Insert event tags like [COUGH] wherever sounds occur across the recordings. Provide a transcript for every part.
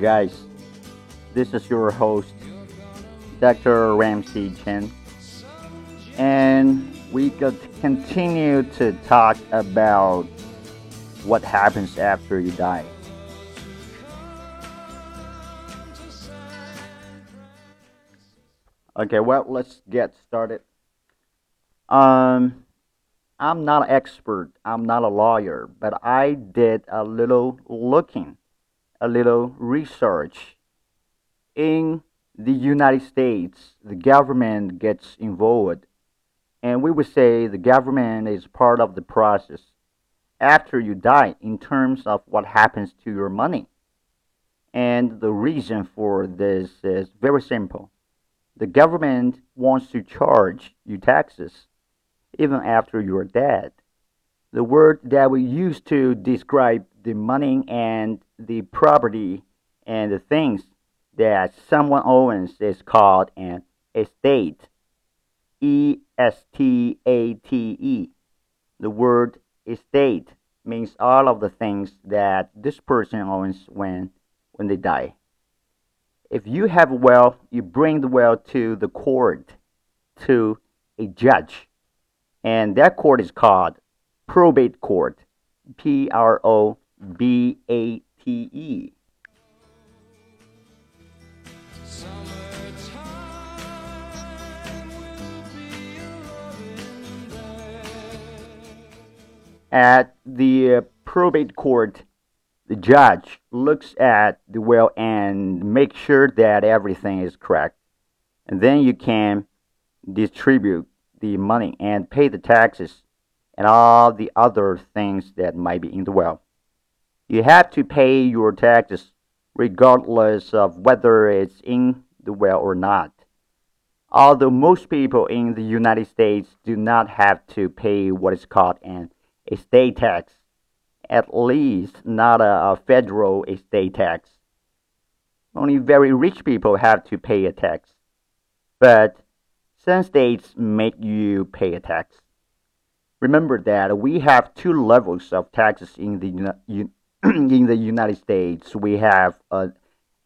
Guys, this is your host, Dr. Ramsey Chen, and we could continue to talk about what happens after you die. Okay, well, let's get started. Um, I'm not an expert, I'm not a lawyer, but I did a little looking, a little research. In the United States, the government gets involved, and we would say the government is part of the process after you die in terms of what happens to your money. And the reason for this is very simple. The government wants to charge you taxes even after you're dead. The word that we use to describe the money and the property and the things that someone owns is called an estate. E S T A T E. The word estate means all of the things that this person owns when when they die. If you have wealth, you bring the wealth to the court, to a judge and that court is called probate court. P R O B A T E. At the uh, probate court, the judge looks at the will and makes sure that everything is correct. And then you can distribute the money and pay the taxes and all the other things that might be in the will. You have to pay your taxes regardless of whether it's in the will or not. Although most people in the United States do not have to pay what is called an estate tax, at least not a, a federal estate tax. Only very rich people have to pay a tax. But some states make you pay a tax. Remember that we have two levels of taxes in the [CLEARS THROAT] in the United States. We have a,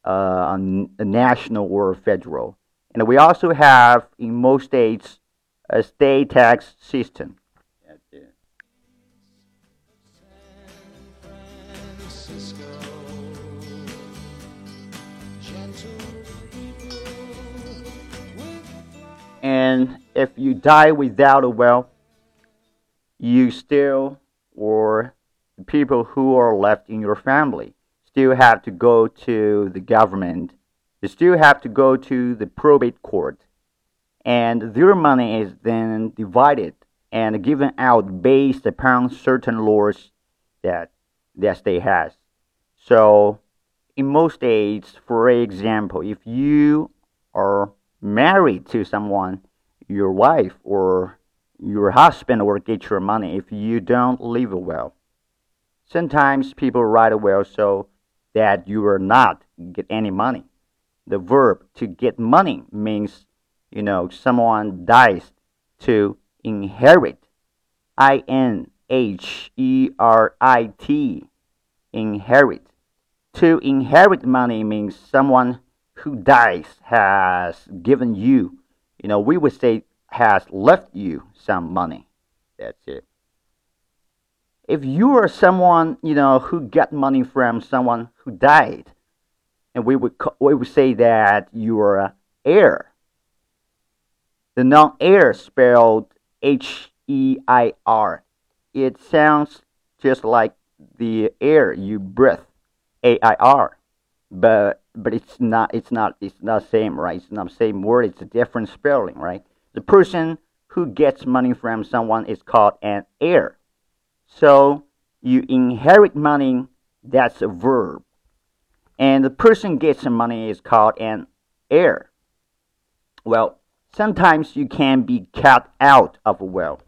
a, a national or federal, and we also have in most states a state tax system. And if you die without a will, you still, or people who are left in your family, still have to go to the government. You still have to go to the probate court. And their money is then divided and given out based upon certain laws that that state has. So, in most states, for example, if you are married to someone, your wife or your husband will get your money if you don't live well. Sometimes people write a will so that you will not get any money. The verb to get money means, you know, someone dies to inherit. I N H E R I T. Inherit. To inherit money means someone who dies has given you, you know, we would say has left you some money. That's it. If you are someone, you know, who got money from someone who died, and we would we would say that you are an heir. The non-heir spelled H E I R. It sounds just like the air you breathe, A I R, but but it's not it's not it's not same right it's not same word it's a different spelling right the person who gets money from someone is called an heir. So you inherit money that's a verb. And the person gets some money is called an heir. Well sometimes you can be cut out of a well.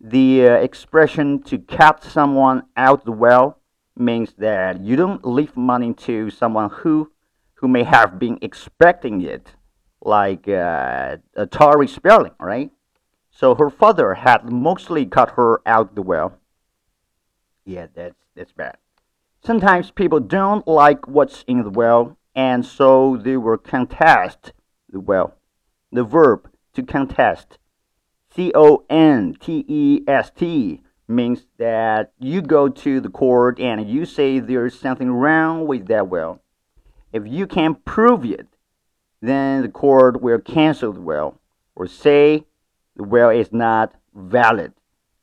The uh, expression to cut someone out of the well means that you don't leave money to someone who who may have been expecting it, like uh, Tori Spelling, right? So her father had mostly cut her out the well. Yeah, that's that's bad. Sometimes people don't like what's in the well, and so they will contest the will. The verb to contest, C O N T E S T, means that you go to the court and you say there's something wrong with that well. If you can't prove it, then the court will cancel the will or say the will is not valid.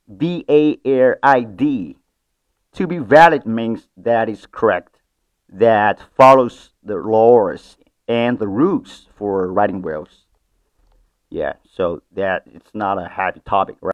V A L I D. To be valid means that is correct, that follows the laws and the rules for writing wills. Yeah, so that it's not a happy topic, right?